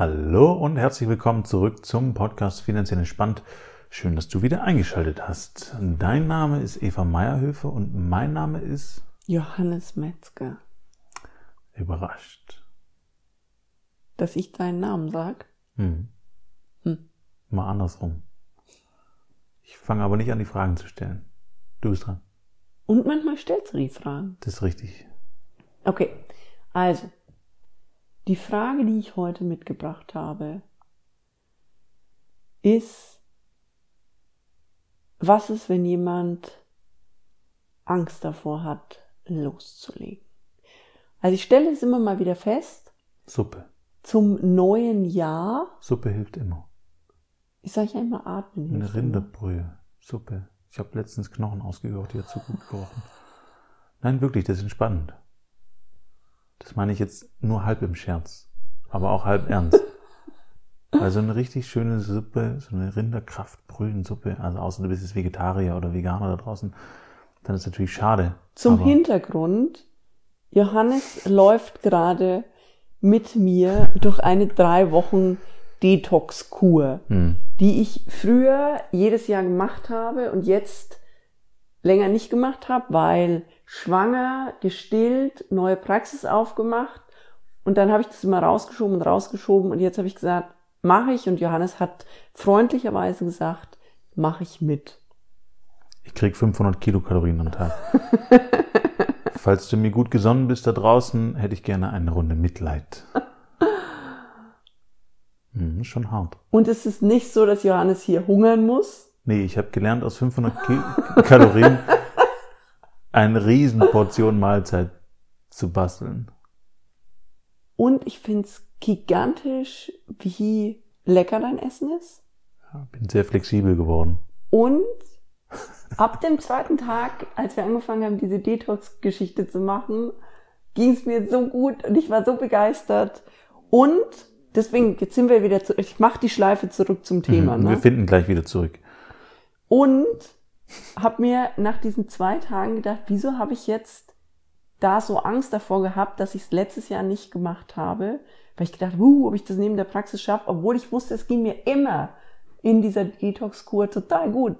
Hallo und herzlich willkommen zurück zum Podcast Finanziell Entspannt. Schön, dass du wieder eingeschaltet hast. Dein Name ist Eva Meierhöfe und mein Name ist Johannes Metzger. Überrascht. Dass ich deinen Namen sag? Hm. Hm. Mal andersrum. Ich fange aber nicht an, die Fragen zu stellen. Du bist dran. Und manchmal stellst du die Fragen. Das ist richtig. Okay, also, die Frage, die ich heute mitgebracht habe, ist, was ist, wenn jemand Angst davor hat, loszulegen? Also ich stelle es immer mal wieder fest, Suppe. zum neuen Jahr, Suppe hilft immer. ich sage ja immer atmen. Eine. Rinderbrühe. Suppe. Ich habe letztens Knochen ausgekocht, die hat so gut gerochen. Nein, wirklich, das ist entspannend. Das meine ich jetzt nur halb im Scherz, aber auch halb ernst. Also eine richtig schöne Suppe, so eine Rinderkraftbrühensuppe, also außer du bist jetzt Vegetarier oder Veganer da draußen, dann ist natürlich schade. Zum Hintergrund, Johannes läuft gerade mit mir durch eine drei Wochen Detox-Kur, Hm, die ich früher jedes Jahr gemacht habe und jetzt länger nicht gemacht habe, weil schwanger, gestillt, neue Praxis aufgemacht und dann habe ich das immer rausgeschoben und rausgeschoben und jetzt habe ich gesagt, mache ich und Johannes hat freundlicherweise gesagt, mache ich mit. ich krieg 500 Kilokalorien am Tag. Falls du mir gut gesonnen bist da draußen, hätte ich gerne eine Runde Mitleid. Hm, schon hart. Und es ist nicht so, dass Johannes hier hungern muss, Nee, ich habe gelernt, aus 500 Ki Kalorien eine Riesenportion Mahlzeit zu basteln. Und ich find's gigantisch, wie lecker dein Essen ist. Ja, bin sehr flexibel geworden. Und ab dem zweiten Tag, als wir angefangen haben, diese Detox-Geschichte zu machen, ging's mir so gut und ich war so begeistert. Und deswegen, jetzt sind wir wieder zu, ich mache die Schleife zurück zum Thema. Mhm, Wir Ne? finden gleich wieder zurück. Und habe mir nach diesen zwei Tagen gedacht, wieso habe ich jetzt da so Angst davor gehabt, dass ich es letztes Jahr nicht gemacht habe, weil ich gedacht, uh, ob ich das neben der Praxis schaffe, obwohl ich wusste, es ging mir immer in dieser Detox-Kur total gut.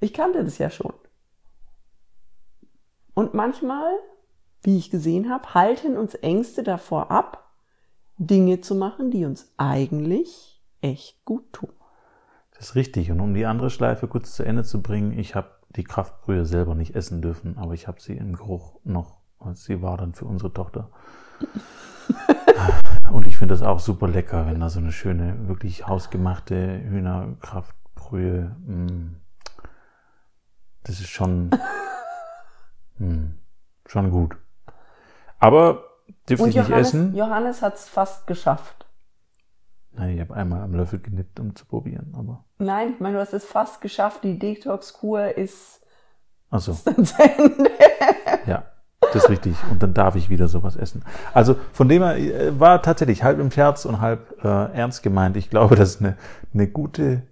Ich kannte das ja schon. Und manchmal, wie ich gesehen habe, halten uns Ängste davor ab, Dinge zu machen, die uns eigentlich echt gut tun. Das ist richtig. Und um die andere Schleife kurz zu Ende zu bringen, ich habe die Kraftbrühe selber nicht essen dürfen, aber ich habe sie im Geruch noch. Und sie war dann für unsere Tochter. Und ich finde das auch super lecker, wenn da so eine schöne, wirklich hausgemachte Hühnerkraftbrühe. mm, Das ist schon, mm, schon gut. Aber dürfte ich nicht Johannes, essen? Johannes hat es fast geschafft. Nein, ich habe einmal am Löffel genippt, um zu probieren, aber. Nein, ich meine, du hast es fast geschafft. Die Detox-Kur ist Achso. dann zu Ende. Ja, das ist richtig. Und dann darf ich wieder sowas essen. Also von dem her äh, war tatsächlich halb im Scherz und halb äh, ernst gemeint. Ich glaube, dass eine, eine gute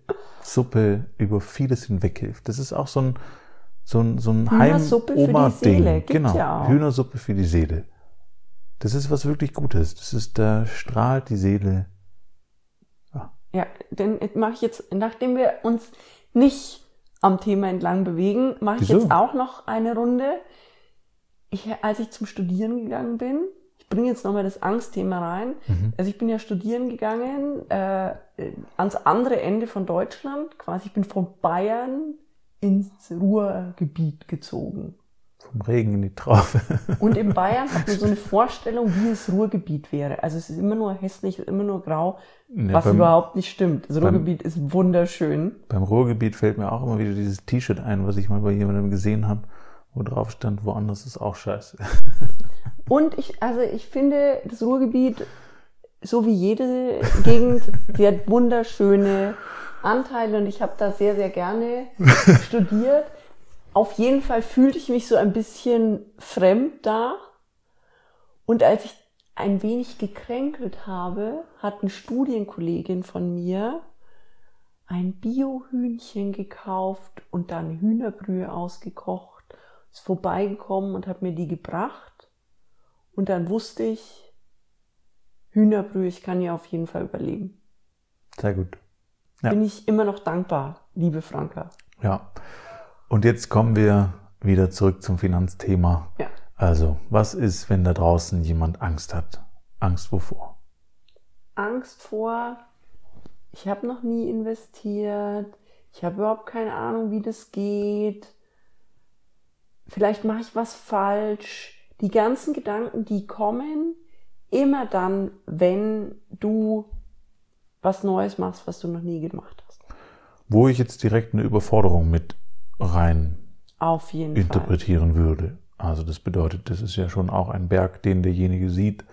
Suppe über vieles hinweg hilft. Das ist auch so ein, so ein, so ein Hühnersuppe für die Heim-Oma-Ding. Genau, ja. Hühnersuppe für die Seele. Das ist was wirklich Gutes. Das ist, da strahlt die Seele. Ja, denn mache ich jetzt, nachdem wir uns nicht am Thema entlang bewegen, mache ich Wieso? jetzt auch noch eine Runde. Ich, als ich zum Studieren gegangen bin, ich bringe jetzt nochmal das Angstthema rein. Mhm. Also ich bin ja studieren gegangen äh, ans andere Ende von Deutschland, quasi ich bin von Bayern ins Ruhrgebiet gezogen. Vom Regen in die Traufe. Und in Bayern hat man so eine Vorstellung, wie das Ruhrgebiet wäre. Also es ist immer nur hässlich, immer nur grau, Ja, was beim, überhaupt nicht stimmt. Das beim- Ruhrgebiet ist wunderschön. beim Ruhrgebiet fällt mir auch immer wieder dieses T-Shirt ein, was ich mal bei jemandem gesehen habe, wo drauf stand, woanders ist auch scheiße. Und ich, also ich finde, das Ruhrgebiet, so wie jede Gegend, sie hat wunderschöne Anteile und ich habe da sehr, sehr gerne studiert. Auf jeden Fall fühlte ich mich so ein bisschen fremd da. Und als ich ein wenig gekränkelt habe, hat eine Studienkollegin von mir ein Bio-Hühnchen gekauft und dann Hühnerbrühe ausgekocht, ist vorbeigekommen und hat mir die gebracht. Und dann wusste ich, Hühnerbrühe, ich kann ja auf jeden Fall überleben. Sehr gut. Ja. Bin ich immer noch dankbar, liebe Franka. Ja. Und jetzt kommen wir wieder zurück zum Finanzthema. Ja. Also, was ist, wenn da draußen jemand Angst hat? Angst wovor? Angst vor, ich habe noch nie investiert, ich habe überhaupt keine Ahnung, wie das geht. Vielleicht mache ich was falsch. Die ganzen Gedanken, die kommen, immer dann, wenn du was Neues machst, was du noch nie gemacht hast. Wo ich jetzt direkt eine Überforderung mit rein Auf jeden Fall. interpretieren würde. Also das bedeutet, das ist ja schon auch ein Berg, den derjenige sieht,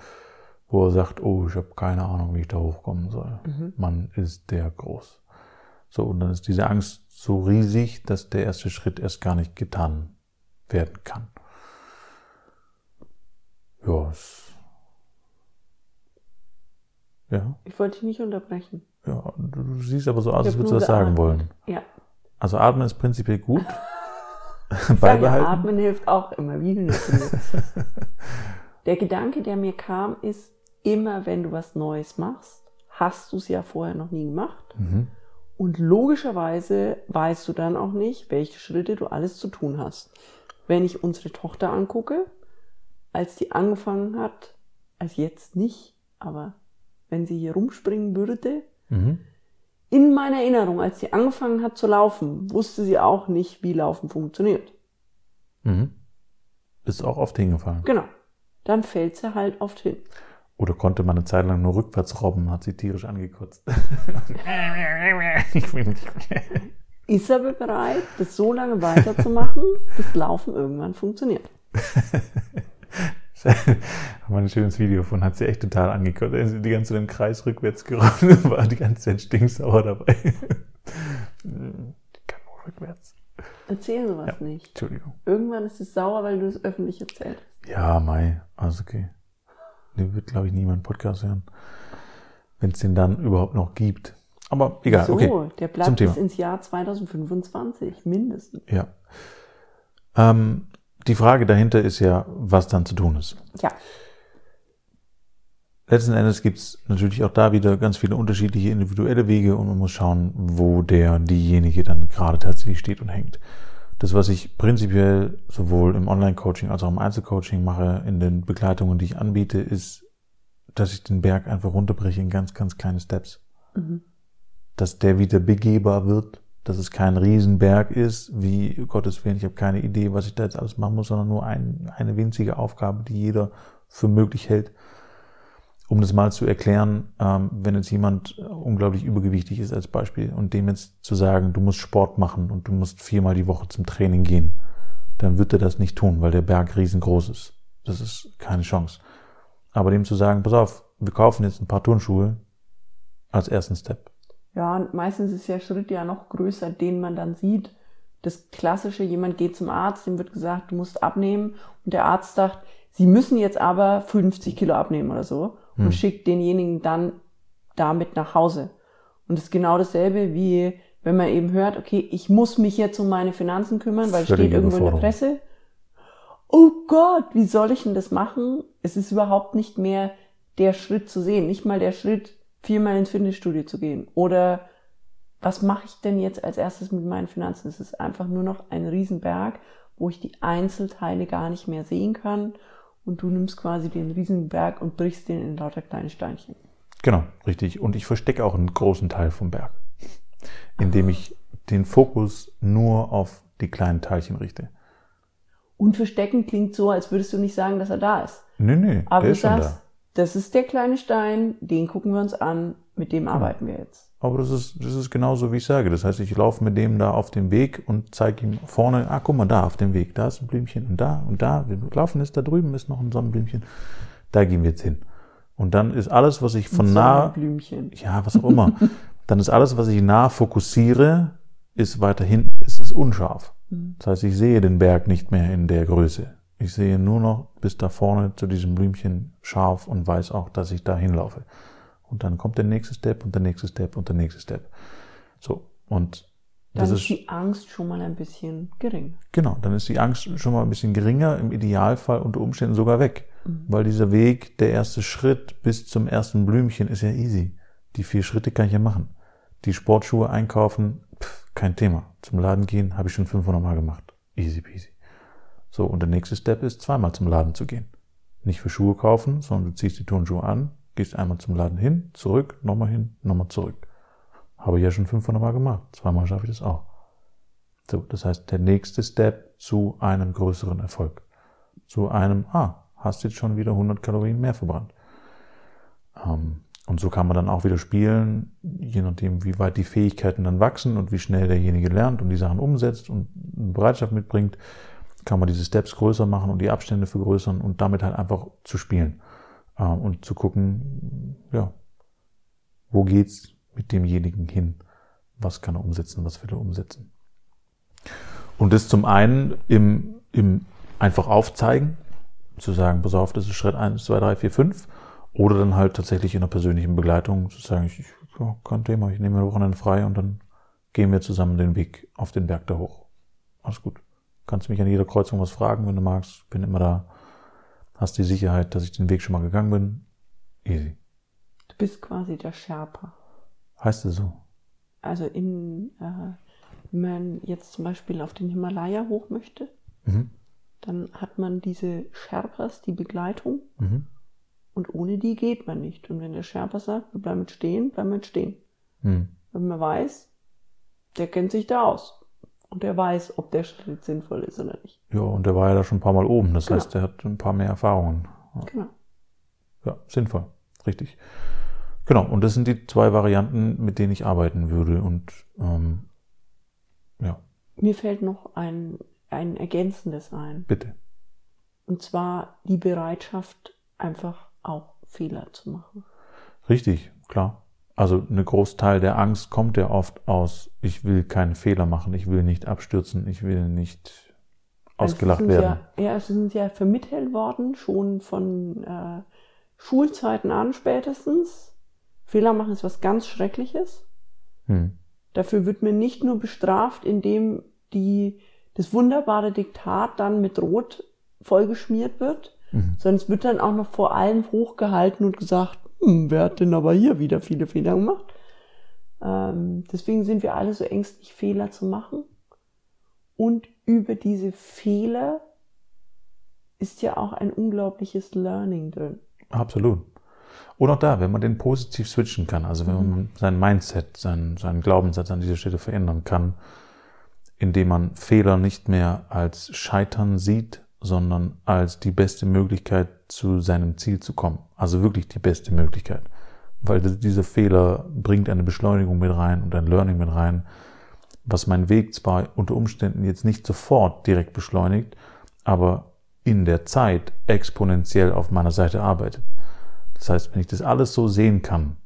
wo er sagt, oh, ich habe keine Ahnung, wie ich da hochkommen soll. Man ist der groß. So, und dann ist diese Angst so riesig, dass der erste Schritt erst gar nicht getan werden kann. Ja, es, ja, Ich wollte dich nicht unterbrechen. ja, du siehst aber so aus, als würdest du was sagen wollen. Ja. Also atmen ist prinzipiell gut. Sag ja, Beibehalten. atmen hilft auch immer. Wie. Der Gedanke, der mir kam, ist, immer wenn du was Neues machst, hast du es ja vorher noch nie gemacht. Mhm. Und logischerweise weißt du dann auch nicht, welche Schritte du alles zu tun hast. Wenn ich unsere Tochter angucke, als die angefangen hat, als jetzt nicht, aber wenn sie hier rumspringen würde, Mhm. In meiner Erinnerung, als sie angefangen hat zu laufen, wusste sie auch nicht, wie Laufen funktioniert. Mhm. Ist auch oft hingefallen. Genau. Dann fällt sie halt oft hin. Oder konnte man eine Zeit lang nur rückwärts robben, hat sie tierisch angekotzt. Nicht. Ist aber bereit, das so lange weiterzumachen, bis Laufen irgendwann funktioniert. Haben wir ein schönes Video von, hat sie echt total angekotzt. Er ist die ganze Zeit im Kreis rückwärts gerollt und war die ganze Zeit stinksauer dabei. Ich kann nur rückwärts. Erzähl sowas Ja. nicht. Entschuldigung. Irgendwann ist es sauer, weil du es öffentlich erzählt hast. Ja, Mai, also okay. Den wird, glaube ich, niemand Podcast hören. Wenn es den dann überhaupt noch gibt. Aber egal, so, okay. der bleibt bis ins Jahr 2025, mindestens. Ja. Ähm, die Frage dahinter ist ja, was dann zu tun ist. Ja, Letzten Endes gibt es natürlich auch da wieder ganz viele unterschiedliche individuelle Wege und man muss schauen, wo der, diejenige dann gerade tatsächlich steht und hängt. Das, was ich prinzipiell sowohl im Online-Coaching als auch im Einzelcoaching mache, in den Begleitungen, die ich anbiete, ist, dass ich den Berg einfach runterbreche in ganz, ganz kleine Steps. Dass der wieder begehbar wird, dass es kein Riesenberg ist, wie Gottes Willen, ich habe keine Idee, was ich da jetzt alles machen muss, sondern nur ein, eine winzige Aufgabe, die jeder für möglich hält um das mal zu erklären, ähm, wenn jetzt jemand äh, unglaublich übergewichtig ist als Beispiel und dem jetzt zu sagen, du musst Sport machen und du musst viermal die Woche zum Training gehen, dann wird er das nicht tun, weil der Berg riesengroß ist. Das ist keine Chance. Aber dem zu sagen, pass auf, wir kaufen jetzt ein paar Turnschuhe als ersten Step. Ja, und meistens ist der Schritt ja noch größer, den man dann sieht. Das klassische, jemand geht zum Arzt, dem wird gesagt, du musst abnehmen und der Arzt sagt, sie müssen jetzt aber 50 Kilo abnehmen oder so und schickt denjenigen dann damit nach Hause. Und es ist genau dasselbe wie wenn man eben hört, okay, ich muss mich jetzt um meine Finanzen kümmern, weil es steht irgendwo in der. Presse. Oh Gott, wie soll ich denn das machen? Es ist überhaupt nicht mehr der Schritt zu sehen, nicht mal der Schritt, viermal ins Fitnessstudio zu gehen. Oder was mache ich denn jetzt als erstes mit meinen Finanzen? Es ist einfach nur noch ein Riesenberg, wo ich die Einzelteile gar nicht mehr sehen kann. Und du nimmst quasi den Riesenberg und brichst den in lauter kleine Steinchen. Genau, richtig. Und ich verstecke auch einen großen Teil vom Berg, indem ich den Fokus nur auf die kleinen Teilchen richte. Und verstecken klingt so, als würdest du nicht sagen, dass er da ist. Nö, nö, Aber der du ist schon sagst, da. Das ist der kleine Stein, den gucken wir uns an, mit dem arbeiten wir jetzt. Aber das ist, das ist genauso, wie ich sage. Das heißt, ich laufe mit dem da auf dem Weg und zeige ihm vorne, ah, guck mal da auf dem Weg, da ist ein Blümchen und da und da. Wir laufen ist da drüben ist noch ein Sonnenblümchen. Da gehen wir jetzt hin. Und dann ist alles, was ich von nah, ja, was auch immer, dann ist alles, was ich nah fokussiere, ist weiter hinten, ist es unscharf. Das heißt, ich sehe den Berg nicht mehr in der Größe. Ich sehe nur noch bis da vorne zu diesem Blümchen scharf und weiß auch, dass ich da hinlaufe. Und dann kommt der nächste Step und der nächste Step und der nächste Step. So. Und Dann das ist die Angst schon mal ein bisschen gering. genau, dann ist die Angst schon mal ein bisschen geringer, im Idealfall unter Umständen sogar weg. Weil dieser Weg, der erste Schritt bis zum ersten Blümchen ist ja easy. Die vier Schritte kann ich ja machen. Die Sportschuhe einkaufen, pff, kein Thema. Zum Laden gehen, habe ich schon 500 Mal gemacht. Easy peasy. So, und der nächste Step ist, zweimal zum Laden zu gehen. Nicht für Schuhe kaufen, sondern du ziehst die Turnschuhe an, gehst einmal zum Laden hin, zurück, nochmal hin, nochmal zurück. Habe ich ja schon 500 Mal gemacht. Zweimal schaffe ich das auch. So, das heißt, der nächste Step zu einem größeren Erfolg. Zu einem, ah, hast jetzt schon wieder 100 Kalorien mehr verbrannt. Ähm, und so kann man dann auch wieder spielen, je nachdem, wie weit die Fähigkeiten dann wachsen und wie schnell derjenige lernt und die Sachen umsetzt und Bereitschaft mitbringt, kann man diese Steps größer machen und die Abstände vergrößern und damit halt einfach zu spielen ähm, und zu gucken, ja, wo geht's mit demjenigen hin? Was kann er umsetzen? Was will er umsetzen? Und das zum einen im, im einfach aufzeigen, zu sagen, pass auf, das ist Schritt 1, 2, 3, 4, 5. Oder dann halt tatsächlich in einer persönlichen Begleitung zu sagen, ich, ja, kein Thema, ich nehme mir Wochenende frei und dann gehen wir zusammen den Weg auf den Berg da hoch. Alles gut. Kannst mich an jeder Kreuzung was fragen, wenn du magst. Bin immer da. Hast die Sicherheit, dass ich den Weg schon mal gegangen bin. Easy. Du bist quasi der Sherpa. Heißt es so? Also in, äh, wenn man jetzt zum Beispiel auf den Himalaya hoch möchte, Mhm. dann hat man diese Sherpas, die Begleitung, Mhm. und ohne die geht man nicht. Und wenn der Sherpa sagt, wir bleiben stehen, bleiben wir stehen. Mhm. Wenn man weiß, der kennt sich da aus. Und der weiß, ob der Schritt sinnvoll ist oder nicht. Ja, und der war ja da schon ein paar Mal oben. Das Genau. heißt, der hat ein paar mehr Erfahrungen. Genau. Ja, sinnvoll. Richtig. Genau. Und das sind die zwei Varianten, mit denen ich arbeiten würde. Und ähm, ja, Mir fällt noch ein, ein Ergänzendes ein. bitte. Und zwar die Bereitschaft, einfach auch Fehler zu machen. Richtig, klar. Also ein Großteil der Angst kommt ja oft aus, ich will keinen Fehler machen, ich will nicht abstürzen, ich will nicht ausgelacht Also es sind werden. Ja, ja, es sind ja vermittelt worden, schon von äh, Schulzeiten an spätestens. Fehler machen ist was ganz Schreckliches. Hm. Dafür wird man nicht nur bestraft, indem die, das wunderbare Diktat dann mit Rot vollgeschmiert wird, Mhm. sondern es wird dann auch noch vor allem hochgehalten und gesagt, hm, wer hat denn aber hier wieder viele Fehler gemacht? Ähm, deswegen sind wir alle so ängstlich, Fehler zu machen. Und über diese Fehler ist ja auch ein unglaubliches Learning drin. Absolut. Und auch da, wenn man den positiv switchen kann, also wenn man sein Mindset, seinen, seinen Glaubenssatz an dieser Stelle verändern kann, indem man Fehler nicht mehr als Scheitern sieht, sondern als die beste Möglichkeit zu seinem Ziel zu kommen. Also wirklich die beste Möglichkeit. Weil dieser Fehler bringt eine Beschleunigung mit rein und ein Learning mit rein, was meinen Weg zwar unter Umständen jetzt nicht sofort direkt beschleunigt, aber in der Zeit exponentiell auf meiner Seite arbeitet. Das heißt, wenn ich das alles so sehen kann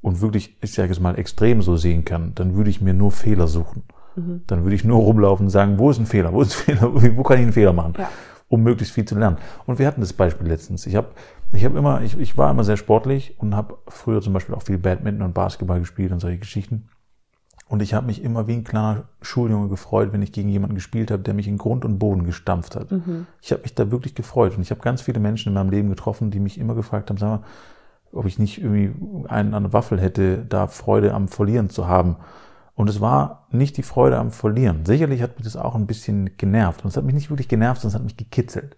und wirklich, ich sage es mal, extrem so sehen kann, dann würde ich mir nur Fehler suchen. Dann würde ich nur rumlaufen und sagen, wo ist ein Fehler, wo ist ein Fehler, wo kann ich einen Fehler machen, Ja. um möglichst viel zu lernen. Und wir hatten das Beispiel letztens. Ich habe ich hab immer, ich, ich war immer sehr sportlich und habe früher zum Beispiel auch viel Badminton und Basketball gespielt und solche Geschichten. Und ich habe mich immer wie ein kleiner Schuljunge gefreut, wenn ich gegen jemanden gespielt habe, der mich in Grund und Boden gestampft hat. Ich habe mich da wirklich gefreut. Und ich habe ganz viele Menschen in meinem Leben getroffen, die mich immer gefragt haben, sag mal, ob ich nicht irgendwie einen an der Waffel hätte, da Freude am Verlieren zu haben. Und es war nicht die Freude am Verlieren. Sicherlich hat mich das auch ein bisschen genervt. Und es hat mich nicht wirklich genervt, sondern es hat mich gekitzelt.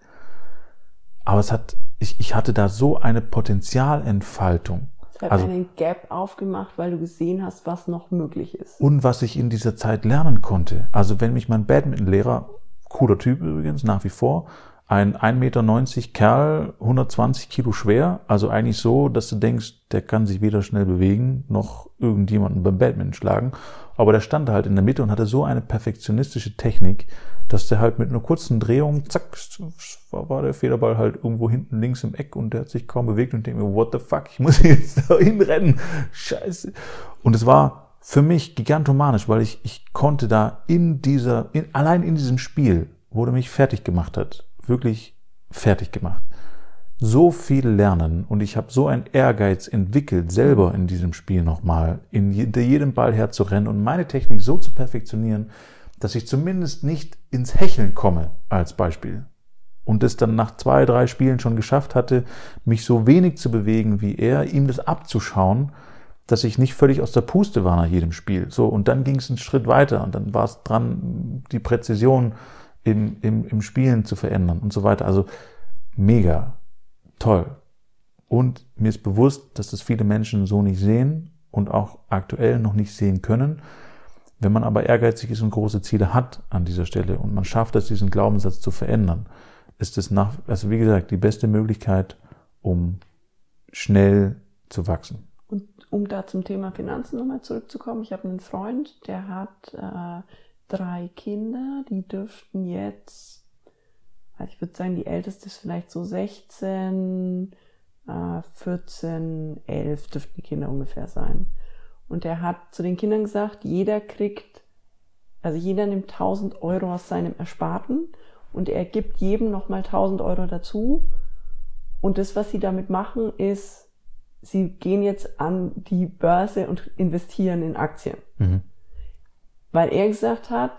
Aber es hat, ich, ich hatte da so eine Potenzialentfaltung. Es hat Also- einen Gap aufgemacht, weil du gesehen hast, was noch möglich ist. und was ich in dieser Zeit lernen konnte. Also wenn mich mein Badmintonlehrer, cooler Typ übrigens, nach wie vor, ein 1,90 Meter Kerl, 120 Kilo schwer, also eigentlich so, dass du denkst, der kann sich weder schnell bewegen, noch irgendjemanden beim Badminton schlagen. Aber der stand halt in der Mitte und hatte so eine perfektionistische Technik, dass der halt mit einer kurzen Drehung, zack, war der Federball halt irgendwo hinten links im Eck und der hat sich kaum bewegt und ich denke mir, what the fuck, ich muss jetzt da hinrennen. Scheiße. Und es war für mich gigantomanisch, weil ich, ich konnte da in dieser, in, allein in diesem Spiel, wo der mich fertig gemacht hat, wirklich fertig gemacht. So viel lernen und ich habe so einen Ehrgeiz entwickelt, selber in diesem Spiel nochmal, in jedem Ball herzurennen und meine Technik so zu perfektionieren, dass ich zumindest nicht ins Hecheln komme, als Beispiel. und es dann nach zwei, drei Spielen schon geschafft hatte, mich so wenig zu bewegen wie er, ihm das abzuschauen, dass ich nicht völlig aus der Puste war nach jedem Spiel. So, und dann ging es einen Schritt weiter und dann war es dran, die Präzision im, im, im Spielen zu verändern und so weiter. Also mega toll. Und mir ist bewusst, dass das viele Menschen so nicht sehen und auch aktuell noch nicht sehen können. Wenn man aber ehrgeizig ist und große Ziele hat an dieser Stelle und man schafft es, diesen Glaubenssatz zu verändern, ist es nach, also wie gesagt, die beste Möglichkeit, um schnell zu wachsen. Und um da zum Thema Finanzen nochmal zurückzukommen, ich habe einen Freund, der hat äh, drei Kinder, die dürften jetzt, also ich würde sagen, die älteste ist vielleicht so 16, äh, 14, 11 dürften die Kinder ungefähr sein. Und er hat zu den Kindern gesagt, jeder kriegt, also jeder nimmt 1000 Euro aus seinem Ersparten und er gibt jedem nochmal 1000 Euro dazu. Und das, was sie damit machen, ist, sie gehen jetzt an die Börse und investieren in Aktien. Mhm. Weil er gesagt hat,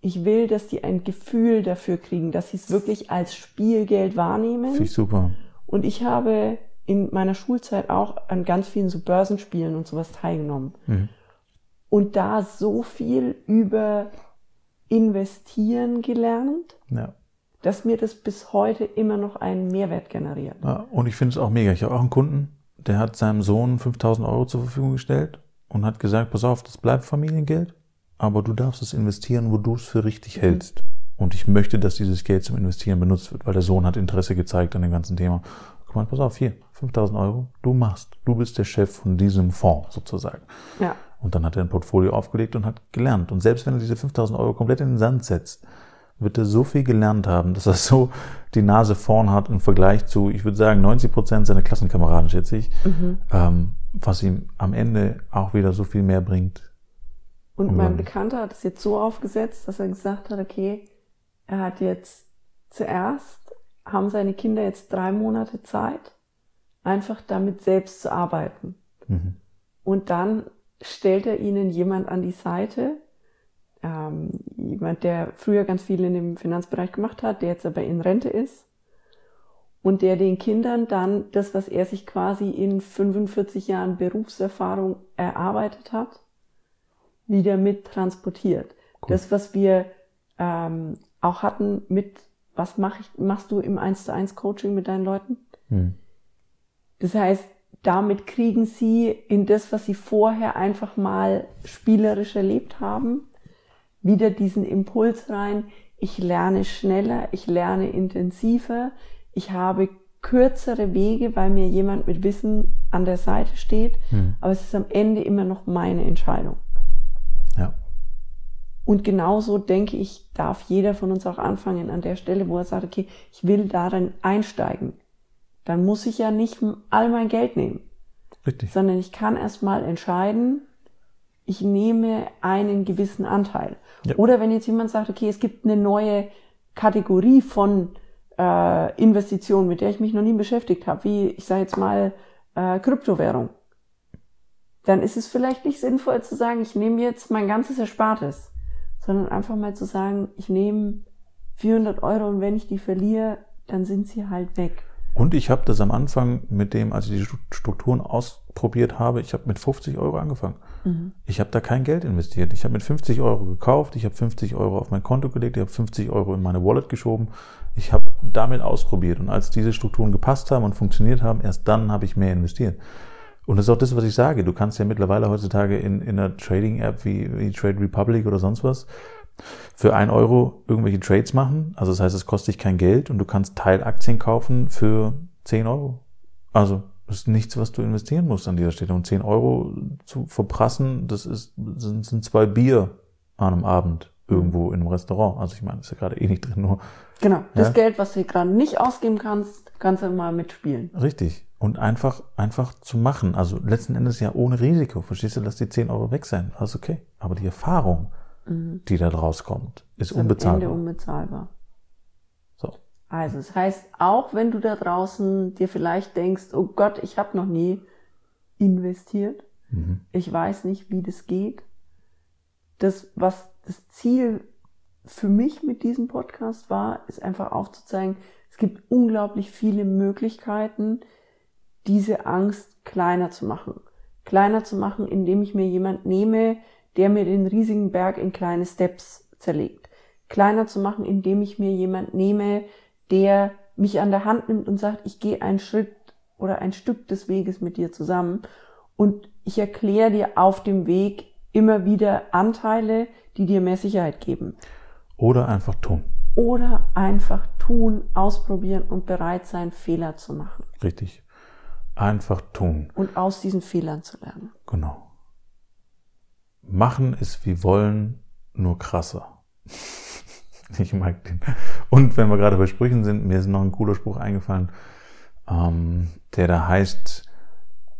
ich will, dass die ein Gefühl dafür kriegen, dass sie es wirklich als Spielgeld wahrnehmen. Finde ich super. Und ich habe in meiner Schulzeit auch an ganz vielen so Börsenspielen und sowas teilgenommen. Mhm. Und da so viel über investieren gelernt. Ja dass mir das bis heute immer noch einen Mehrwert generiert. Ja, und ich finde es auch mega. Ich habe auch einen Kunden, der hat seinem Sohn 5000 Euro zur Verfügung gestellt und hat gesagt, pass auf, das bleibt Familiengeld, aber du darfst es investieren, wo du es für richtig mhm. hältst. Und ich möchte, dass dieses Geld zum Investieren benutzt wird, weil der Sohn hat Interesse gezeigt an dem ganzen Thema. Guck mal, pass auf, hier, 5000 Euro, du machst. Du bist der Chef von diesem Fonds sozusagen. Ja. Und dann hat er ein Portfolio aufgelegt und hat gelernt. Und selbst wenn er diese 5000 Euro komplett in den Sand setzt, wird er so viel gelernt haben, dass er so die Nase vorn hat im Vergleich zu, ich würde sagen, 90 Prozent seiner Klassenkameraden, schätze ich, mhm. ähm, was ihm am Ende auch wieder so viel mehr bringt. Und mein Bekannter hat es jetzt so aufgesetzt, dass er gesagt hat, okay, er hat jetzt zuerst, haben seine Kinder jetzt drei Monate Zeit, einfach damit selbst zu arbeiten. Mhm. Und dann stellt er ihnen jemand an die Seite, ähm, jemand, der früher ganz viel in dem Finanzbereich gemacht hat, der jetzt aber in Rente ist und der den Kindern dann das, was er sich quasi in 45 Jahren Berufserfahrung erarbeitet hat, wieder mit transportiert. Cool. Das, was wir ähm, auch hatten mit, was mach ich, machst du im 1 zu 1 Coaching mit deinen Leuten? Hm. Das heißt, damit kriegen sie in das, was sie vorher einfach mal spielerisch erlebt haben, wieder diesen Impuls rein, ich lerne schneller, ich lerne intensiver, ich habe kürzere Wege, weil mir jemand mit Wissen an der Seite steht, hm. aber es ist am Ende immer noch meine Entscheidung. Und genauso denke ich, darf jeder von uns auch anfangen an der Stelle, wo er sagt, okay, ich will darin einsteigen. Dann muss ich ja nicht all mein Geld nehmen. Richtig. Sondern ich kann erst mal entscheiden, ich nehme einen gewissen Anteil. Ja. Oder wenn jetzt jemand sagt, okay, es gibt eine neue Kategorie von äh, Investitionen, mit der ich mich noch nie beschäftigt habe, wie ich sage jetzt mal äh, Kryptowährung, dann ist es vielleicht nicht sinnvoll zu sagen, ich nehme jetzt mein ganzes Erspartes, sondern einfach mal zu sagen, ich nehme 400 Euro und wenn ich die verliere, dann sind sie halt weg. Und ich habe das am Anfang mit dem, als ich die Strukturen ausprobiert habe, ich habe mit 50 Euro angefangen. Mhm. Ich habe da kein Geld investiert. Ich habe mit 50 Euro gekauft, ich habe 50 Euro auf mein Konto gelegt, ich habe 50 Euro in meine Wallet geschoben. Ich habe damit ausprobiert. Und als diese Strukturen gepasst haben und funktioniert haben, erst dann habe ich mehr investiert. Und das ist auch das, was ich sage. Du kannst ja mittlerweile heutzutage in, in einer Trading-App wie, wie Trade Republic oder sonst was für ein Euro irgendwelche Trades machen. Also das heißt, es kostet dich kein Geld und du kannst Teilaktien kaufen für 10 Euro. Also das ist nichts, was du investieren musst an dieser Stelle. Und 10 Euro zu verprassen, das ist, sind, sind zwei Bier an einem Abend irgendwo in einem Restaurant. Also ich meine, das ist ja gerade eh nicht drin, nur. Genau. Das ja? Geld, was du gerade nicht ausgeben kannst, kannst du mal mitspielen. Richtig. Und einfach, einfach zu machen. Also letzten Endes ja ohne Risiko. Verstehst du, dass die 10 Euro weg sein. Also okay. Aber die Erfahrung, mhm. die da rauskommt, ist, ist unbezahlbar. Am Ende unbezahlbar. So. Also, das heißt, auch wenn du da draußen dir vielleicht denkst, oh Gott, ich habe noch nie investiert, mhm. ich weiß nicht, wie das geht. Das, was das Ziel für mich mit diesem Podcast war, ist einfach aufzuzeigen, es gibt unglaublich viele Möglichkeiten, diese Angst kleiner zu machen. Kleiner zu machen, indem ich mir jemand nehme, der mir den riesigen Berg in kleine Steps zerlegt. Kleiner zu machen, indem ich mir jemand nehme, der mich an der Hand nimmt und sagt, ich gehe einen Schritt oder ein Stück des Weges mit dir zusammen und ich erkläre dir auf dem Weg immer wieder Anteile, die dir mehr Sicherheit geben. Oder einfach tun. Oder einfach tun, ausprobieren und bereit sein, Fehler zu machen. Richtig. Einfach tun. Und aus diesen Fehlern zu lernen. Genau. Machen ist wie wollen, nur krasser. ich mag den. Und wenn wir gerade bei Sprüchen sind, mir ist noch ein cooler Spruch eingefallen, ähm, der da heißt,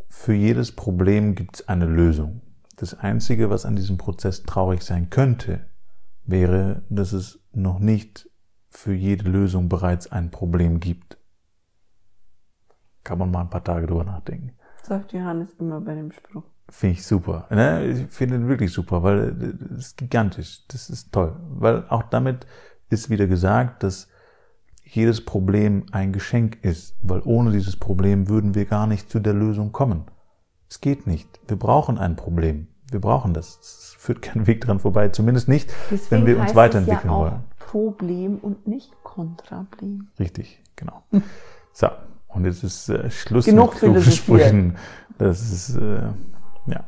für jedes Problem gibt es eine Lösung. Das Einzige, was an diesem Prozess traurig sein könnte, wäre, dass es noch nicht für jede Lösung bereits ein Problem gibt. Kann man mal ein paar Tage drüber nachdenken. Sagt Johannes immer bei dem Spruch. Finde ich super. Ne? Ich finde ihn wirklich super, weil das ist gigantisch. Das ist toll. Weil auch damit ist wieder gesagt, dass jedes Problem ein Geschenk ist, weil ohne dieses Problem würden wir gar nicht zu der Lösung kommen. Es geht nicht. Wir brauchen ein Problem. Wir brauchen das. Es führt keinen Weg dran vorbei, zumindest nicht, Deswegen wenn wir uns weiterentwickeln ja wollen. Problem und nicht Kontrablem. Richtig, genau. So, und jetzt ist äh, Schluss Genug mit Sprüchen. Das ist äh, ja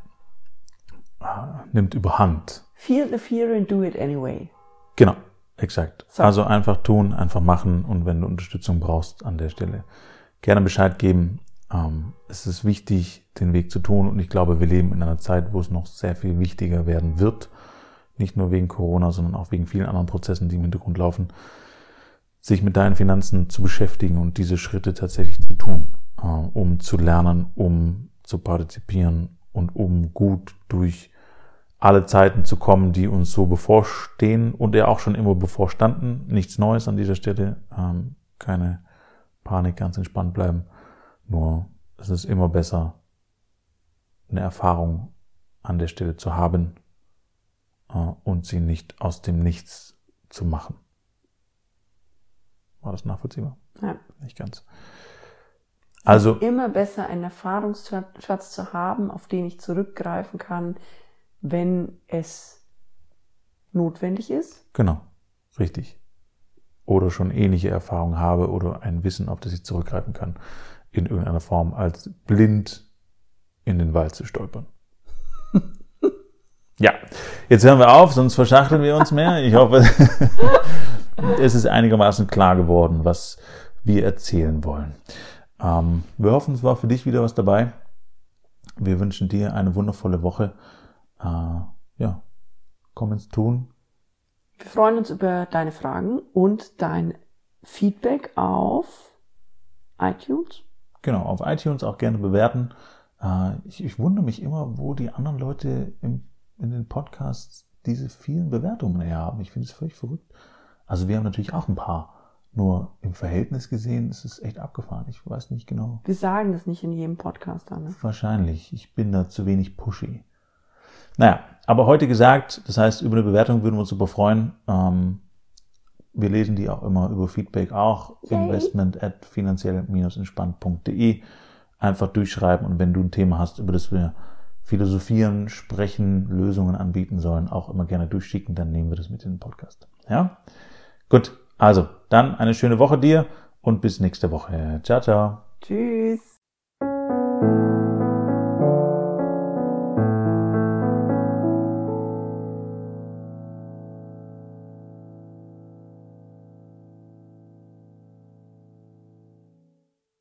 nimmt überhand. Feel the fear and do it anyway. Genau. Exakt. So. Also einfach tun, einfach machen und wenn du Unterstützung brauchst an der Stelle, gerne Bescheid geben. Ähm, es ist wichtig, den Weg zu tun und ich glaube, wir leben in einer Zeit, wo es noch sehr viel wichtiger werden wird. Nicht nur wegen Corona, sondern auch wegen vielen anderen Prozessen, die im Hintergrund laufen, sich mit deinen Finanzen zu beschäftigen und diese Schritte tatsächlich zu tun, äh, um zu lernen, um zu partizipieren und um gut durch alle Zeiten zu kommen, die uns so bevorstehen und ja auch schon immer bevorstanden. Nichts Neues an dieser Stelle. Ähm, keine Panik, ganz entspannt bleiben. Nur es ist immer besser, eine Erfahrung an der Stelle zu haben äh, und sie nicht aus dem Nichts zu machen. War das nachvollziehbar? Ja. Nicht ganz. Also immer besser einen Erfahrungsschatz zu haben, auf den ich zurückgreifen kann, wenn es notwendig ist. Genau, richtig. Oder schon ähnliche Erfahrungen habe oder ein Wissen, auf das ich zurückgreifen kann, in irgendeiner Form, als blind in den Wald zu stolpern. ja, jetzt hören wir auf, sonst verschachteln wir uns mehr. Ich hoffe, es ist einigermaßen klar geworden, was wir erzählen wollen. Ähm, wir hoffen, es war für dich wieder was dabei. Wir wünschen dir eine wundervolle Woche äh, ja, komm ins Tun. Wir freuen uns über deine Fragen und dein Feedback auf iTunes. Genau, auf iTunes auch gerne bewerten. Äh, ich, ich, wundere mich immer, wo die anderen Leute im, in den Podcasts diese vielen Bewertungen her haben. Ich finde es völlig verrückt. Also wir haben natürlich auch ein paar. Nur im Verhältnis gesehen ist es echt abgefahren. Ich weiß nicht genau. Wir sagen das nicht in jedem Podcast, ne? Wahrscheinlich. Ich bin da zu wenig pushy. Naja, aber heute gesagt, das heißt, über eine Bewertung würden wir uns super freuen. Ähm, wir lesen die auch immer über Feedback auch. Yay. Investment at finanziell-entspannt.de. Einfach durchschreiben und wenn du ein Thema hast, über das wir philosophieren, sprechen, Lösungen anbieten sollen, auch immer gerne durchschicken, dann nehmen wir das mit in den Podcast. Ja? Gut, also dann eine schöne Woche dir und bis nächste Woche. Ciao, ciao. Tschüss.